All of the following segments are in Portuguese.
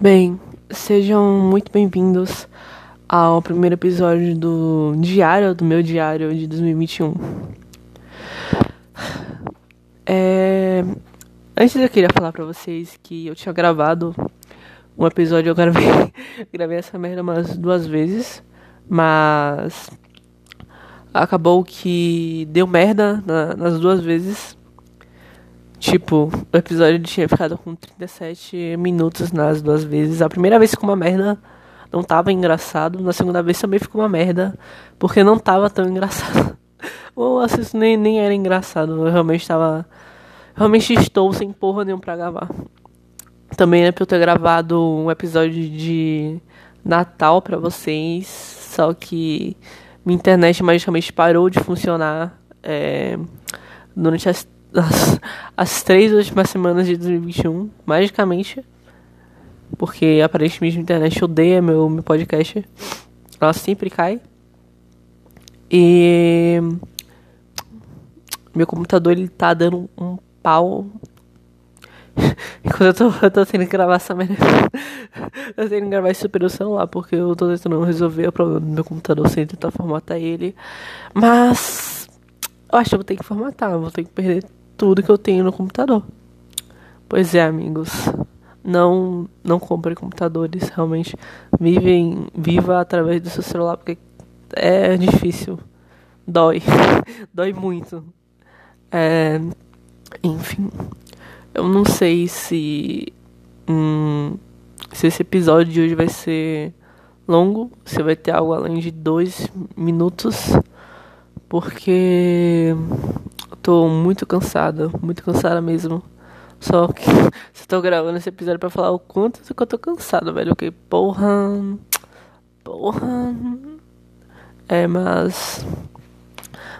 Bem, sejam muito bem-vindos ao primeiro episódio do diário, do meu diário de 2021. É... Antes eu queria falar pra vocês que eu tinha gravado um episódio, eu gravei, gravei essa merda umas duas vezes, mas acabou que deu merda na, nas duas vezes. Tipo, o episódio tinha ficado com 37 minutos nas duas vezes. A primeira vez ficou uma merda, não tava engraçado. Na segunda vez também ficou uma merda, porque não tava tão engraçado. O assunto nem, nem era engraçado, eu realmente tava. Realmente estou sem porra nenhuma pra gravar. Também é pra eu ter gravado um episódio de Natal pra vocês, só que minha internet magicamente parou de funcionar é, durante as, as, as três últimas semanas de 2021, magicamente. Porque aparentemente a internet odeia meu, meu podcast. Ela sempre cai. E meu computador ele tá dando um pau. Enquanto eu tô, eu tô tendo que gravar essa merda. eu tô tendo que gravar isso pelo celular, porque eu tô tentando resolver o problema do meu computador sem tentar formatar ele. Mas eu acho que eu vou ter que formatar, vou ter que perder tudo que eu tenho no computador. Pois é, amigos. Não não compre computadores, realmente. Vivem, viva através do seu celular, porque é difícil. Dói. Dói muito. É, enfim. Eu não sei se. Hum, se esse episódio de hoje vai ser longo, se vai ter algo além de dois minutos, porque tô muito cansada, muito cansada mesmo. Só que estou gravando esse episódio pra falar o quanto que eu tô cansado, velho. Que porra. Porra. É, mas.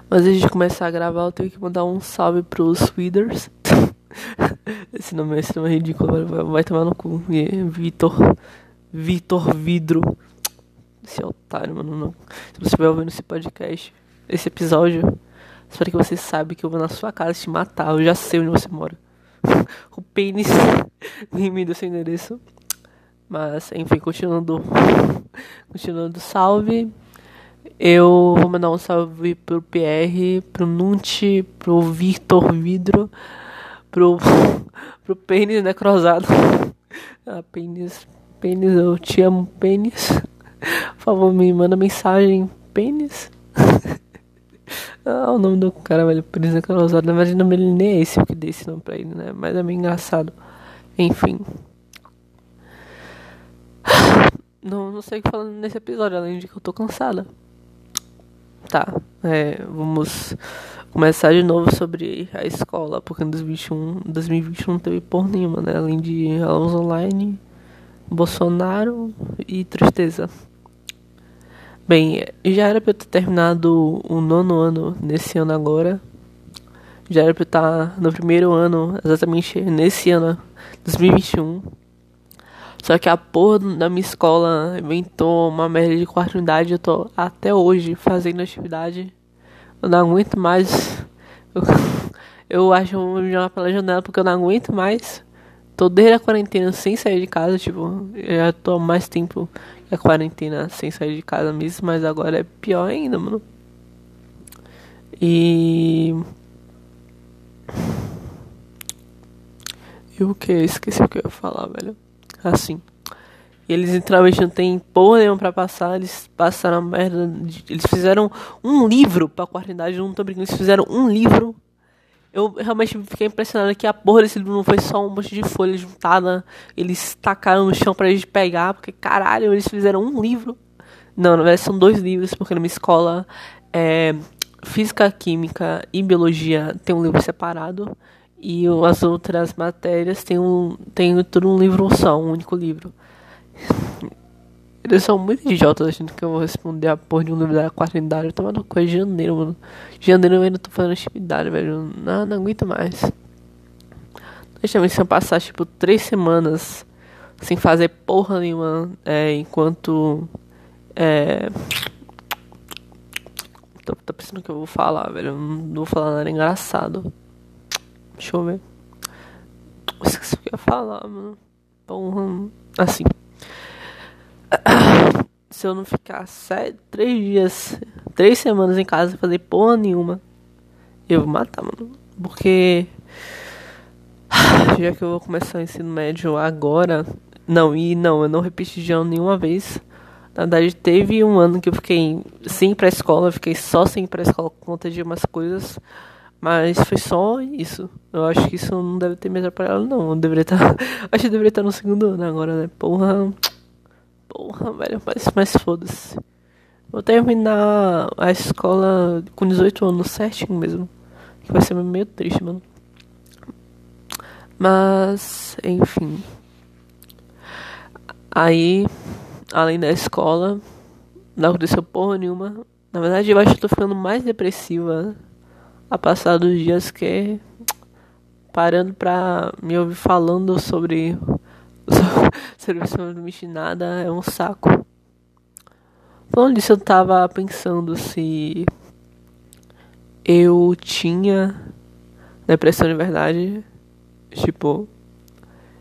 Mas antes de começar a gravar, eu tenho que mandar um salve pros Withers. esse, nome, esse nome é ridículo, vai, vai tomar no cu. Vitor. Vitor Vidro. Esse otário, mano. Não. Se você estiver ouvindo esse podcast, esse episódio, espero que você saiba que eu vou na sua casa te matar. Eu já sei onde você mora. o pênis me deu seu endereço. Mas, enfim, continuando. Continuando, salve. Eu vou mandar um salve pro PR, pro Nunti, pro Victor Vidro, pro, pro Pênis Necrosado. Ah, Pênis, Pênis, eu te amo, Pênis. Por favor, me manda mensagem, Pênis. Ah, o nome do cara, velho, Pênis Necrosado. Na verdade, o nome dele nem é esse, que dei esse nome pra ele, né? Mas é meio engraçado. Enfim. Não, não sei o que falar nesse episódio, além de que eu tô cansada. Tá, é, vamos começar de novo sobre a escola, porque em 2021, 2021 não teve porra nenhuma, né? Além de aulas online, Bolsonaro e tristeza. Bem, já era pra eu ter terminado o nono ano nesse ano agora. Já era pra eu estar no primeiro ano, exatamente nesse ano, 2021. Só que a porra da minha escola inventou uma merda de quarta unidade. Eu tô até hoje fazendo atividade. Eu não aguento mais. Eu, eu acho que eu vou jogar pela janela porque eu não aguento mais. Tô desde a quarentena sem sair de casa. Tipo, eu já tô mais tempo a quarentena sem sair de casa mesmo. Mas agora é pior ainda, mano. E. E o que? Esqueci o que eu ia falar, velho assim. Eles literalmente não tem porra nenhuma pra passar, eles passaram a merda. De, eles fizeram um livro pra qualidade, não tô brincando, eles fizeram um livro. Eu realmente fiquei impressionado que a porra desse livro não foi só um monte de folha juntada, eles tacaram no chão pra gente pegar, porque caralho, eles fizeram um livro. Não, na verdade são dois livros, porque numa escola é, Física, Química e Biologia tem um livro separado. E as outras matérias tem, um, tem tudo um livro só, um único livro. Eles são muito idiotas achando que eu vou responder a porra de um livro da quarta idade. Eu tô uma coisa de janeiro, mano. Janeiro eu ainda tô fazendo atividade, velho. Não, não aguento mais. Deixa se eu passar, tipo, três semanas sem fazer porra nenhuma. É, enquanto. É. Tô, tô pensando que eu vou falar, velho. Não vou falar nada engraçado. Deixa eu ver. Esqueci o que eu ia falar, mano. Porra. Assim. Se eu não ficar sete, três dias, três semanas em casa e fazer porra nenhuma, eu vou matar, mano. Porque. Já que eu vou começar o ensino médio agora. Não, e não, eu não repeti de ano nenhuma vez. Na verdade, teve um ano que eu fiquei sem ir pra escola, eu fiquei só sem ir pra escola por conta de umas coisas. Mas foi só isso. Eu acho que isso não deve ter me atrapalhado, não. Eu deveria estar. Tá, acho que deveria estar no segundo ano agora, né? Porra. Porra, velho. Mas, mas foda-se. Vou terminar a escola com 18 anos certinho mesmo. Que vai ser meio triste, mano. Mas, enfim. Aí, além da escola, não aconteceu porra nenhuma. Na verdade, eu acho que eu tô ficando mais depressiva a passar dos dias que parando pra me ouvir falando sobre serviço não nada é um saco. Falando disso, eu tava pensando se eu tinha depressão de verdade. Tipo,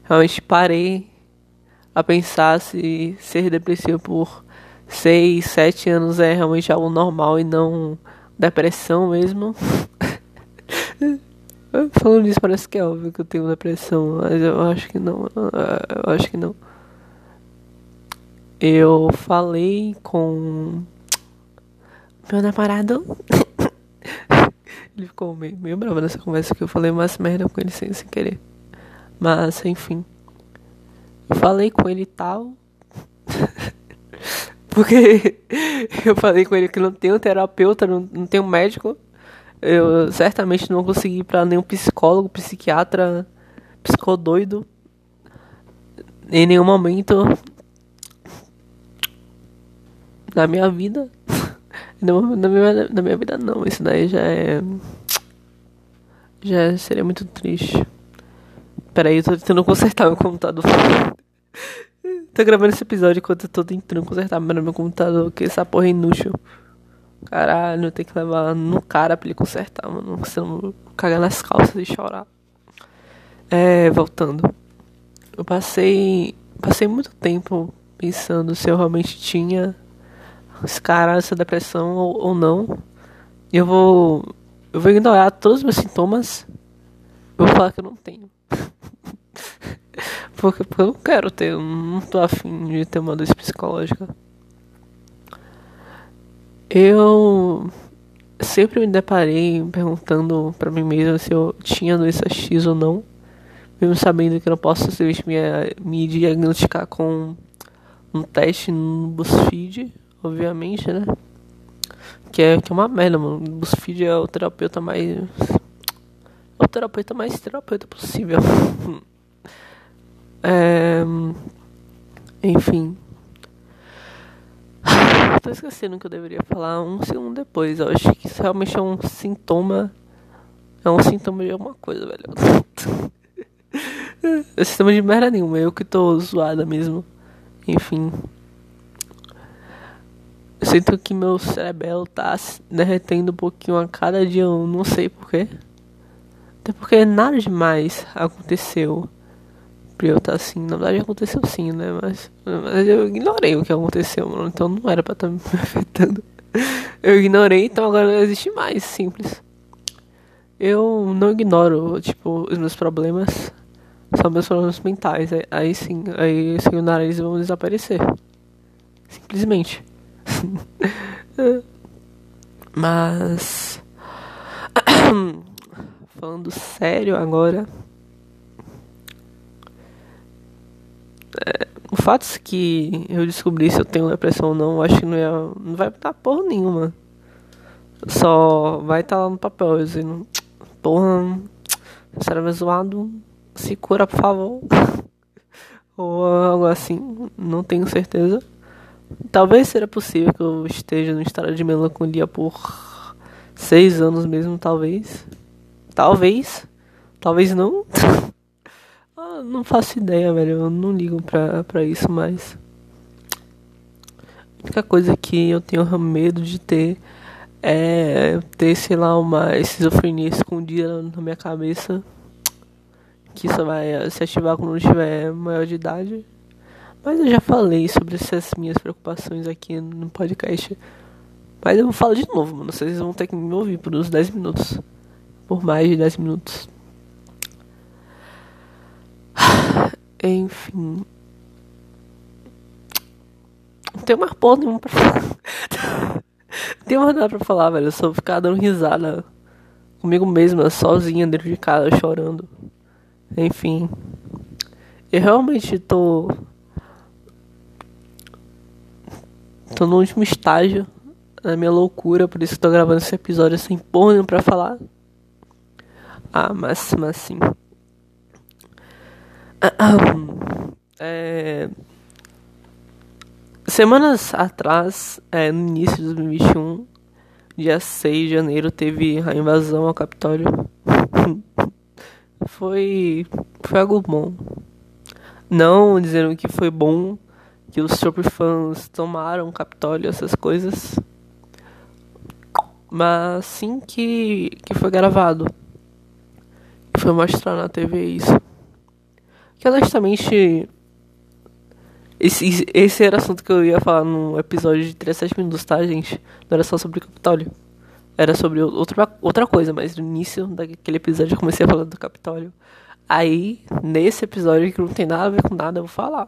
realmente parei a pensar se ser depressivo por 6, 7 anos é realmente algo normal e não depressão mesmo. Falando nisso, parece que é óbvio que eu tenho depressão, mas eu acho que não. Eu acho que não. Eu falei com meu namorado. ele ficou meio, meio bravo nessa conversa que eu falei umas merda com ele sem, sem querer. Mas, enfim. Eu falei com ele e tal. Porque eu falei com ele que não um terapeuta, não, não um médico. Eu certamente não consegui ir pra nenhum psicólogo, psiquiatra, psicodoido. Em nenhum momento da minha vida. Na, minha, na minha vida não. Isso daí já é. Já seria muito triste. Peraí, eu tô tentando consertar meu computador. Tô gravando esse episódio enquanto eu tô tentando consertar meu computador, que essa porra é inútil. Caralho, tem que levar no cara pra ele consertar, mano. Senão cagar nas calças e chorar. É, voltando. Eu passei. Passei muito tempo pensando se eu realmente tinha esse cara, essa depressão ou, ou não. Eu vou. Eu vou ignorar todos os meus sintomas. Eu vou falar que eu não tenho. Porque, porque eu não quero ter, eu não tô afim de ter uma doença psicológica. Eu sempre me deparei perguntando para mim mesmo se eu tinha doença X ou não, mesmo sabendo que eu não posso simplesmente me, me diagnosticar com um teste no BuzzFeed, obviamente, né? Que é, que é uma merda, mano. O BuzzFeed é o terapeuta mais. É o terapeuta mais terapeuta possível. É... Enfim. Tô esquecendo que eu deveria falar um segundo depois. Eu acho que isso realmente é um sintoma. É um sintoma de alguma coisa, velho. é sintoma de merda nenhuma. Eu que tô zoada mesmo. Enfim. Eu sinto que meu cerebelo tá derretendo um pouquinho a cada dia. Eu não sei porquê. Até porque nada demais aconteceu pra eu estar assim. Na verdade aconteceu sim, né? Mas, mas eu ignorei o que aconteceu, mano. Então não era pra estar tá me afetando. Eu ignorei, então agora não existe mais. Simples. Eu não ignoro, tipo, os meus problemas. São meus problemas mentais. Aí, aí sim, aí se o nariz vão desaparecer. Simplesmente. Mas. Falando sério agora. É, o fato é que eu descobri se eu tenho depressão ou não, acho que não, é, não vai dar porra nenhuma. Só vai estar tá lá no papel, dizendo, porra, cérebro zoado, se cura, por favor. ou algo assim, não tenho certeza. Talvez seja possível que eu esteja no estado de melancolia por seis anos mesmo, talvez. Talvez. Talvez não. Não faço ideia, velho. Eu não ligo pra, pra isso mais. A única coisa que eu tenho medo de ter é ter, sei lá, uma esquizofrenia escondida na minha cabeça. Que só vai se ativar quando eu tiver maior de idade. Mas eu já falei sobre essas minhas preocupações aqui no podcast. Mas eu vou falar de novo, mano. Vocês vão ter que me ouvir por uns 10 minutos. Por mais de 10 minutos. Enfim. Não tem mais porra nenhuma pra falar. Não tem mais nada pra falar, velho. Eu só ficar dando risada comigo mesma, sozinha dentro de casa, chorando. Enfim. Eu realmente tô Tô no último estágio da minha loucura, por isso que tô gravando esse episódio sem porra pra falar. Ah, mas, mas sim. É... Semanas atrás, é, no início de 2021, dia 6 de janeiro, teve a invasão ao Capitólio. foi, foi algo bom. Não dizendo que foi bom que os super fãs tomaram o Capitólio, essas coisas. Mas sim que, que foi gravado. Foi mostrado na TV isso. Honestamente. Esse, esse era assunto que eu ia falar no episódio de 37 minutos, tá, gente? Não era só sobre o Capitólio. Era sobre outra, outra coisa, mas no início daquele episódio eu comecei a falar do Capitólio. Aí, nesse episódio que não tem nada a ver com nada, eu vou falar.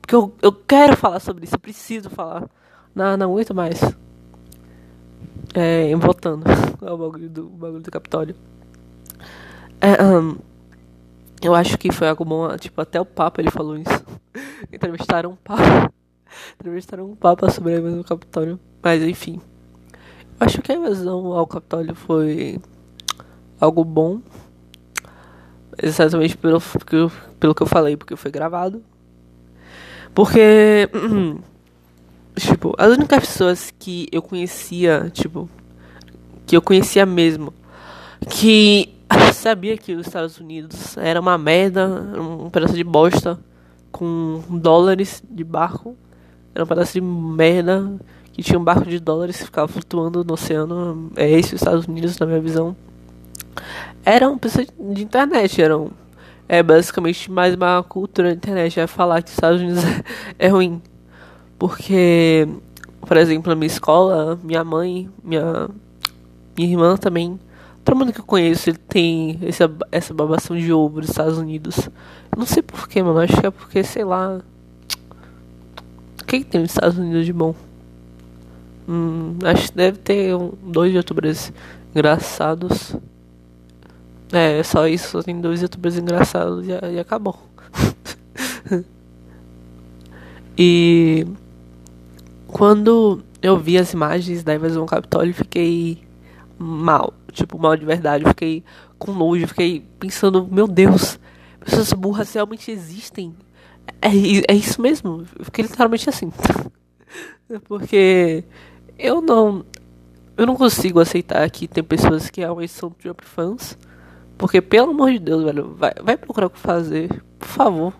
Porque eu, eu quero falar sobre isso, eu preciso falar. Não, não aguento mais. É, voltando ao bagulho do, bagulho do Capitólio. É, um, eu acho que foi algo bom, tipo, até o Papa ele falou isso. Entrevistaram um Papa. Entrevistaram um Papa sobre a invasão do Capitólio. Mas enfim. Eu acho que a invasão ao Capitólio foi algo bom. Exatamente pelo, pelo que eu falei, porque foi gravado. Porque. Tipo, as únicas pessoas que eu conhecia, tipo. Que eu conhecia mesmo. Que sabia que os Estados Unidos era uma merda, um pedaço de bosta com dólares de barco. Era um pedaço de merda que tinha um barco de dólares que ficava flutuando no oceano. É esse os Estados Unidos, na minha visão. Eram pessoas de internet, eram é basicamente mais uma cultura da internet. É falar que os Estados Unidos é ruim. Porque, por exemplo, na minha escola, minha mãe, minha, minha irmã também. Todo mundo que eu conheço ele tem essa, essa babação de ovo dos Estados Unidos. Não sei porquê, mano. Acho que é porque, sei lá. O que, que tem nos Estados Unidos de bom? Hum, acho que deve ter um, dois youtubers engraçados. É, só isso, só tem dois youtubers engraçados e, e acabou. e quando eu vi as imagens da invasão Capitólio, fiquei mal, tipo, mal de verdade. Eu fiquei com nojo, fiquei pensando, meu Deus, pessoas burras realmente existem. É, é isso mesmo, eu fiquei literalmente assim. Porque eu não. Eu não consigo aceitar que tem pessoas que realmente são Trump fãs porque, pelo amor de Deus, velho, vai, vai procurar o que fazer, por favor.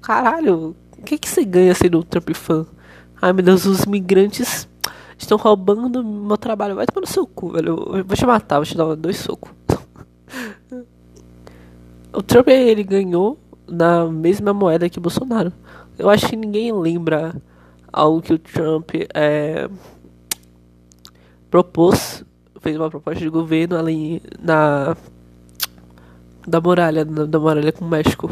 Caralho, o que, que você ganha sendo um Trump fã? Ai meu Deus, os migrantes estão roubando meu trabalho. Vai tomar no seu cu, velho. Eu vou te matar, vou te dar dois socos. o Trump, ele ganhou na mesma moeda que o Bolsonaro. Eu acho que ninguém lembra algo que o Trump é, propôs, fez uma proposta de governo ali na da muralha, da muralha com o México.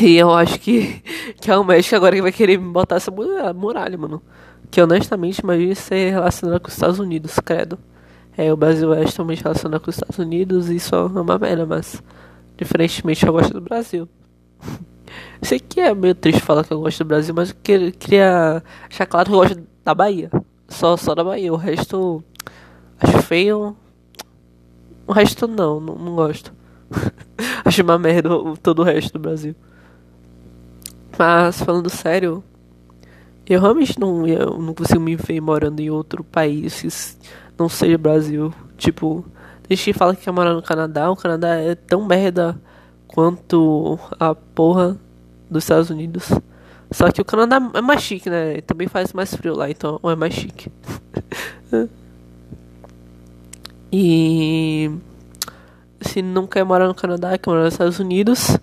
E eu acho que, que é o México agora que vai querer botar essa muralha, mano. Que honestamente imagina ser relacionado com os Estados Unidos, credo. É, o Brasil é extremamente relacionado com os Estados Unidos e isso é uma merda, mas diferentemente eu gosto do Brasil. Sei que é meio triste falar que eu gosto do Brasil, mas eu queria deixar claro que eu gosto da Bahia. Só, só da Bahia. O resto acho feio, o resto não, não, não gosto. Acho uma merda todo o resto do Brasil. Mas falando sério, eu realmente não, eu não consigo me ver morando em outro país que não seja Brasil. Tipo, a gente fala que quer morar no Canadá, o Canadá é tão merda quanto a porra dos Estados Unidos. Só que o Canadá é mais chique, né? Também faz mais frio lá, então é mais chique. E se não quer morar no Canadá, quer morar nos Estados Unidos.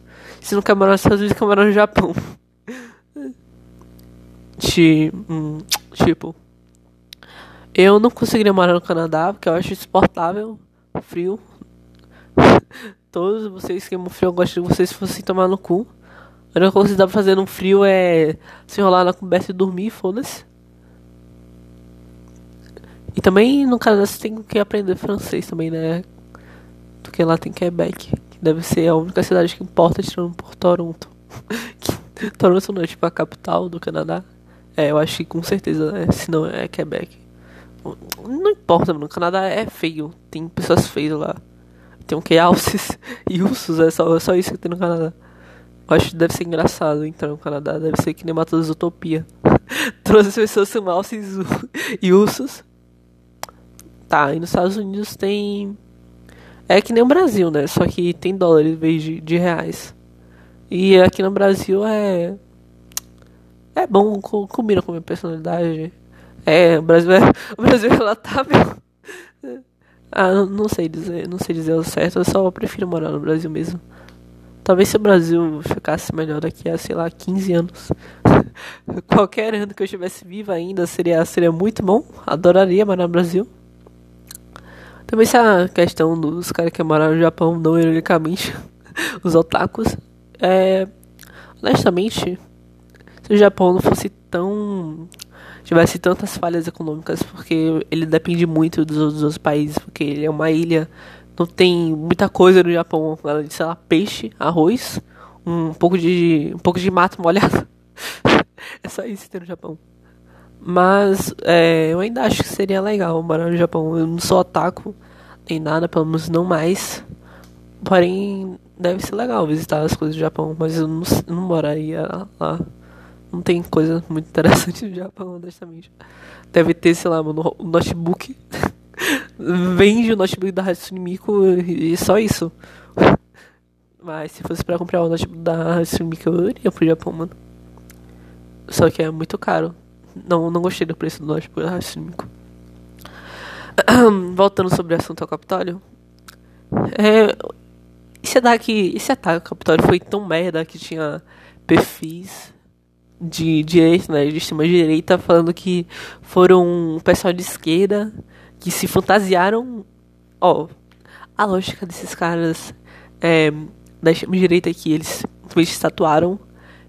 Se não quer morar nos Estados Unidos, quer morar no Japão. Hum, tipo, eu não conseguiria morar no Canadá porque eu acho insuportável, frio. Todos vocês que amam frio, eu gosto de vocês se fossem tomar no cu. A única coisa que dá pra fazer no frio é se enrolar na coberta e dormir, foda-se. E também no Canadá você tem que aprender francês também, né? Porque lá tem Quebec, que deve ser a única cidade que importa tirando por Toronto. Toronto não é tipo a capital do Canadá. É, eu acho que com certeza, né? se não é Quebec. Não importa, mano. O Canadá é feio. Tem pessoas feias lá. Tem um que alces e ursos, é só, é só isso que tem no Canadá. Eu acho que deve ser engraçado entrar no Canadá. Deve ser que nem Matos Utopia. Todas as pessoas são alces e ursos. Tá, e nos Estados Unidos tem. É que nem o Brasil, né? Só que tem dólar em vez de, de reais. E aqui no Brasil é. É bom, combina com a minha personalidade. É, o Brasil é, o Brasil é relatável. Ah, não, sei dizer, não sei dizer o certo, eu só prefiro morar no Brasil mesmo. Talvez se o Brasil ficasse melhor daqui a, sei lá, 15 anos. Qualquer ano que eu estivesse viva ainda seria, seria muito bom. Adoraria morar no Brasil. Também essa questão dos caras que moraram no Japão, não ironicamente, os otakus. É, honestamente, se o Japão não fosse tão tivesse tantas falhas econômicas, porque ele depende muito dos outros países, porque ele é uma ilha, não tem muita coisa no Japão, além de, sei lá, peixe, arroz, um pouco de um pouco de mato molhado. é só isso que tem no Japão. Mas é, eu ainda acho que seria legal morar no Japão. Eu não sou otaku, nem nada, pelo menos não mais. Porém, deve ser legal visitar as coisas do Japão, mas eu não, não moraria lá. Não tem coisa muito interessante no Japão, honestamente. Deve ter, sei lá, mano, um notebook. Vende o notebook da Miku e só isso. Mas se fosse pra comprar o notebook da Miku, eu iria pro Japão, mano. Só que é muito caro. Não, não gostei do preço do notebook da Hatsune Miku. Voltando sobre o assunto ao Capitólio. É, esse ataque, esse ataque ao Capitólio foi tão merda que tinha perfis de direita, né, de extrema direita, falando que foram um pessoal de esquerda que se fantasiaram. Ó, a lógica desses caras é, da extrema direita é que eles se tatuaram,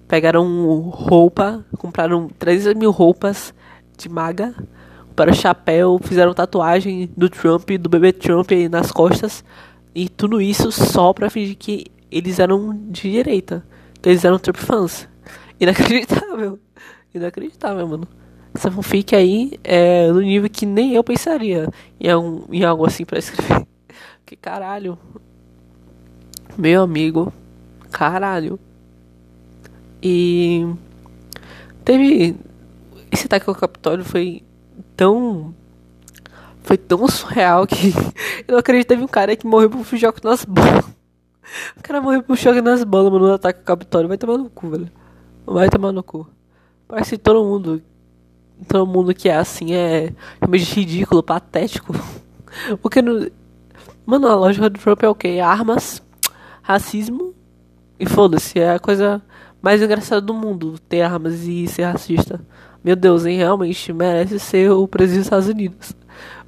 pegaram roupa, compraram 3 mil roupas de maga, para o chapéu, fizeram tatuagem do Trump, do bebê Trump nas costas, e tudo isso só pra fingir que eles eram de direita, que eles eram Trump fãs. Inacreditável. Inacreditável, mano. Essa fanfic aí é no nível que nem eu pensaria em, algum, em algo assim pra escrever. Que caralho. Meu amigo. Caralho. E. Teve. Esse ataque ao Capitólio foi tão. Foi tão surreal que. Eu não acredito teve um cara que morreu por choque nas bolas. O cara morreu por choque nas bolas, mano, no ataque ao Capitólio. Vai tomar no cu, velho. Vai tomar no cu. Parece que todo mundo. Todo mundo que é assim é meio ridículo, patético. Porque no. Mano, a lógica do Trump é o quê? Armas, racismo e foda-se. É a coisa mais engraçada do mundo ter armas e ser racista. Meu Deus, hein? Realmente merece ser o presidente dos Estados Unidos.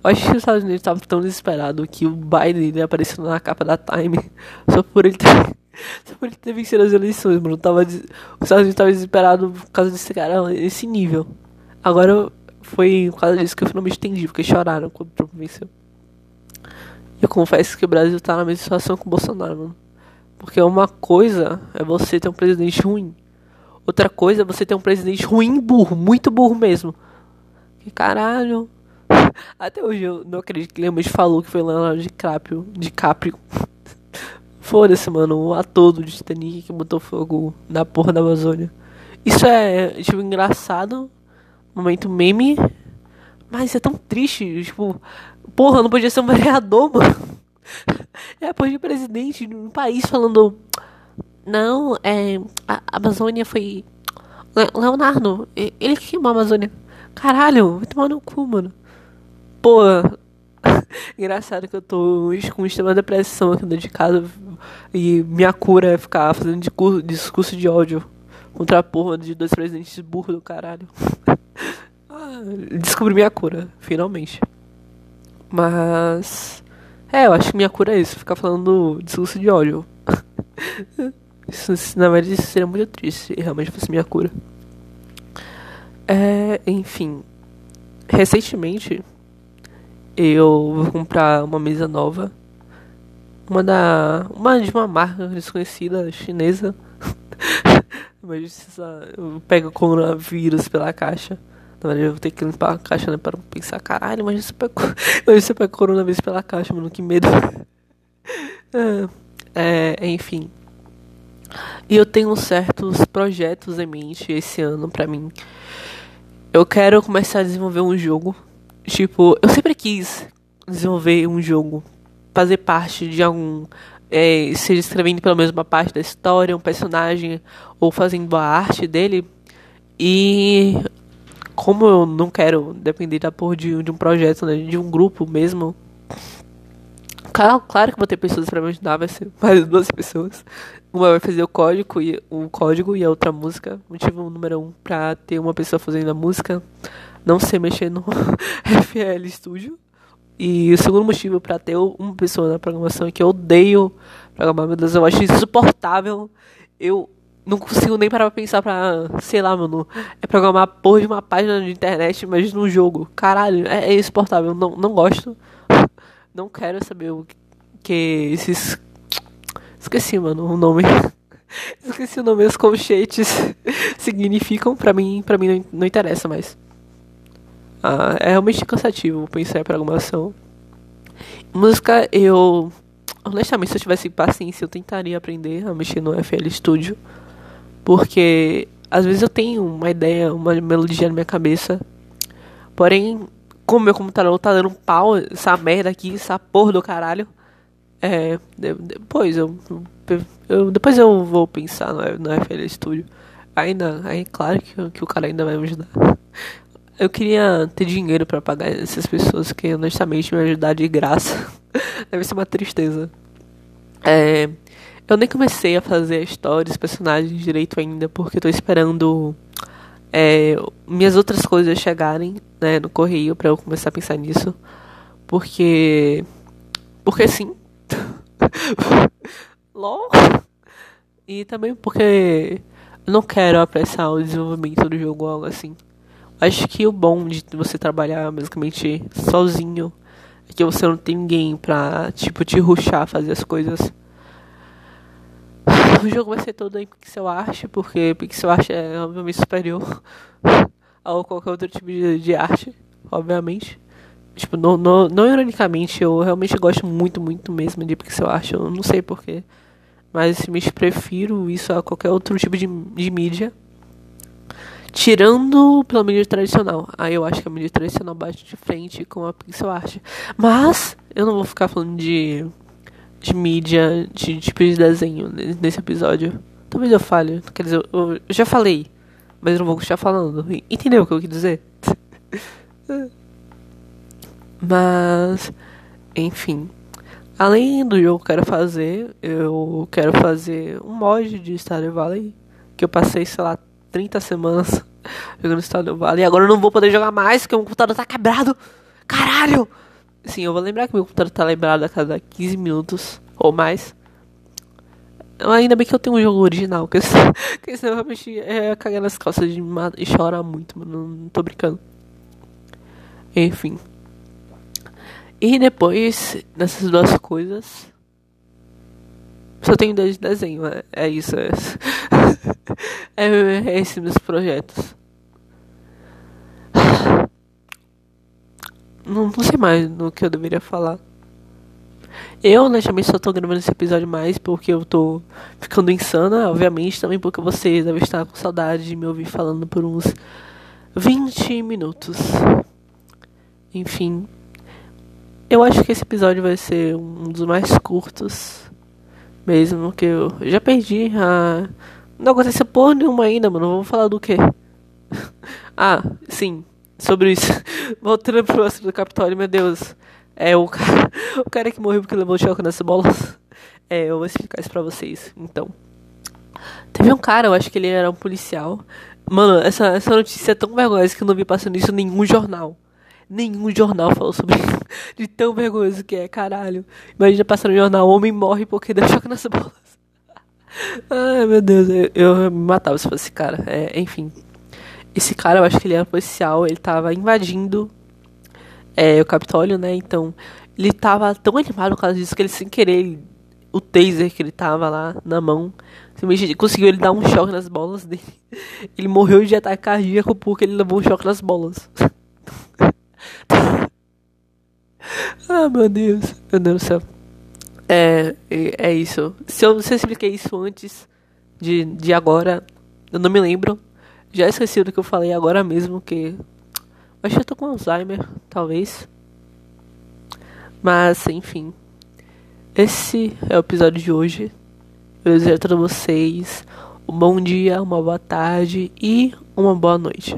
Eu acho que os Estados Unidos estavam tão desesperados que o Biden apareceu na capa da Time só por ele ter só por ele ter vencido as eleições, mano. Tava, os Estados Unidos estavam desesperados por causa desse cara, esse nível. Agora foi por causa disso que eu finalmente entendi, porque choraram quando o Trump venceu. Eu confesso que o Brasil tá na mesma situação com o Bolsonaro, mano. Porque uma coisa é você ter um presidente ruim. Outra coisa é você ter um presidente ruim burro, muito burro mesmo. Que caralho. Até hoje eu não acredito que realmente falou que foi Leonardo DiCaprio. DiCaprio. Foda-se, mano, o ator do Titanic que botou fogo na porra da Amazônia. Isso é, tipo, engraçado, momento meme, mas é tão triste, tipo, porra, não podia ser um vereador, mano. É porra de presidente de um país falando, não, é, a Amazônia foi... Leonardo, ele que queimou a Amazônia. Caralho, vai tomar no cu, mano. Porra, Engraçado que eu tô com extrema depressão aqui dentro de casa E minha cura é ficar fazendo discurso, discurso de ódio contra a porra de dois presidentes burros do caralho. ah, descobri minha cura, finalmente. Mas. É, eu acho que minha cura é isso, ficar falando discurso de ódio. isso, na verdade, isso seria muito triste realmente fosse minha cura. É, enfim. Recentemente, eu vou comprar uma mesa nova. Uma da. Uma de uma marca desconhecida chinesa. Mas eu pego coronavírus pela caixa. Na verdade, eu vou ter que limpar a caixa, né? Para pensar, caralho, mas você pega, mas você pega coronavírus pela caixa, mano, que medo. é, é, enfim. E eu tenho certos projetos em mente esse ano pra mim. Eu quero começar a desenvolver um jogo. Tipo, eu sempre quis desenvolver um jogo. Fazer parte de algum. É, seja escrevendo pelo menos uma parte da história, um personagem, ou fazendo a arte dele. E como eu não quero depender da porra de, de um projeto, né, de um grupo mesmo. Claro, claro que vou ter pessoas para me ajudar, vai ser mais duas pessoas. Uma vai fazer o código e o código e a outra música. Motivo número um para ter uma pessoa fazendo a música, não sei mexer no FL Studio. E o segundo motivo para ter uma pessoa na programação é que eu odeio programar, meu Deus, eu acho insuportável. Eu não consigo nem parar pra pensar pra, sei lá, mano, é programar porra de uma página de internet, mas num jogo. Caralho, é, é insuportável, não, não gosto. Não quero saber o que esses. Esqueci, mano, o nome. Esqueci o nome, os colchetes significam, pra mim, pra mim não, não interessa mais. Ah, é realmente cansativo pensar em programação. Música, eu. Honestamente, se eu tivesse paciência, eu tentaria aprender a mexer no FL Studio. Porque às vezes eu tenho uma ideia, uma melodia na minha cabeça. Porém, como meu computador tá dando um pau, essa merda aqui, essa porra do caralho. É. Depois eu. eu depois eu vou pensar no, no FL Studio. Ainda. Aí, claro que, que o cara ainda vai me ajudar. Eu queria ter dinheiro para pagar essas pessoas que honestamente me ajudar de graça. Deve ser uma tristeza. É. Eu nem comecei a fazer a história, os personagens direito ainda, porque tô esperando é, minhas outras coisas chegarem né, no correio para eu começar a pensar nisso. Porque. Porque sim. LOL. E também porque eu não quero apressar o desenvolvimento do jogo algo assim. Acho que o bom de você trabalhar basicamente sozinho é que você não tem ninguém pra, tipo, te ruxar fazer as coisas. O jogo vai ser todo em pixel art, porque pixel art é obviamente superior a qualquer outro tipo de, de arte, obviamente. Tipo, não, não, ironicamente, eu realmente gosto muito, muito mesmo de pixel art, eu não sei porquê. Mas me prefiro isso a qualquer outro tipo de, de mídia. Tirando pela mídia tradicional. Aí eu acho que a mídia tradicional bate de frente com a pixel art. Mas eu não vou ficar falando de de mídia, de tipo de desenho nesse episódio. Talvez eu fale, quer dizer, eu já falei, mas não vou continuar falando. Entendeu o que eu quis dizer? mas, enfim. Além do jogo que eu quero fazer, eu quero fazer um mod de Stardew Valley. Que eu passei, sei lá, 30 semanas jogando Stardew Valley. E agora eu não vou poder jogar mais, porque o computador tá quebrado. Caralho! Sim, eu vou lembrar que meu computador tá lembrado a cada 15 minutos ou mais. Ainda bem que eu tenho um jogo original, porque senão, realmente é cagar nas calças de e chorar muito, mano. Não tô brincando. Enfim. E depois dessas duas coisas. Só tenho dois de desenho, é, é isso. É, é, é esses meus projetos. Não, não sei mais no que eu deveria falar. Eu, honestamente, só tô gravando esse episódio mais porque eu tô ficando insana, obviamente, também porque vocês devem estar com saudade de me ouvir falando por uns 20 minutos. Enfim. Eu acho que esse episódio vai ser um dos mais curtos. Mesmo que eu já perdi a. Não aconteceu porra nenhuma ainda, mano. Vamos falar do quê? ah, sim sobre isso. Voltando pro assunto do Capitólio, meu Deus. É o cara, o cara que morreu porque levou choque nessa bola. É, eu vou explicar isso pra vocês. Então, teve um cara, eu acho que ele era um policial. Mano, essa, essa notícia é tão vergonhosa que eu não vi passando isso em nenhum jornal. Nenhum jornal falou sobre isso. De tão vergonhoso que é, caralho. Imagina passar no jornal, homem morre porque deu choque nas bolas. Ai, meu Deus, eu, eu me matava se fosse esse cara. É, enfim. Esse cara, eu acho que ele era policial, ele tava invadindo é, o Capitólio, né? Então, ele tava tão animado por causa disso que ele, sem querer, o taser que ele tava lá na mão, conseguiu ele dar um choque nas bolas dele. Ele morreu de ataque cardíaco porque ele levou um choque nas bolas. ah, meu Deus. Meu Deus do céu. É, é isso. Se eu, se eu expliquei isso antes de, de agora, eu não me lembro. Já esqueci do que eu falei agora mesmo, que. Acho que eu tô com Alzheimer, talvez. Mas, enfim. Esse é o episódio de hoje. Eu desejo a todos vocês um bom dia, uma boa tarde e uma boa noite.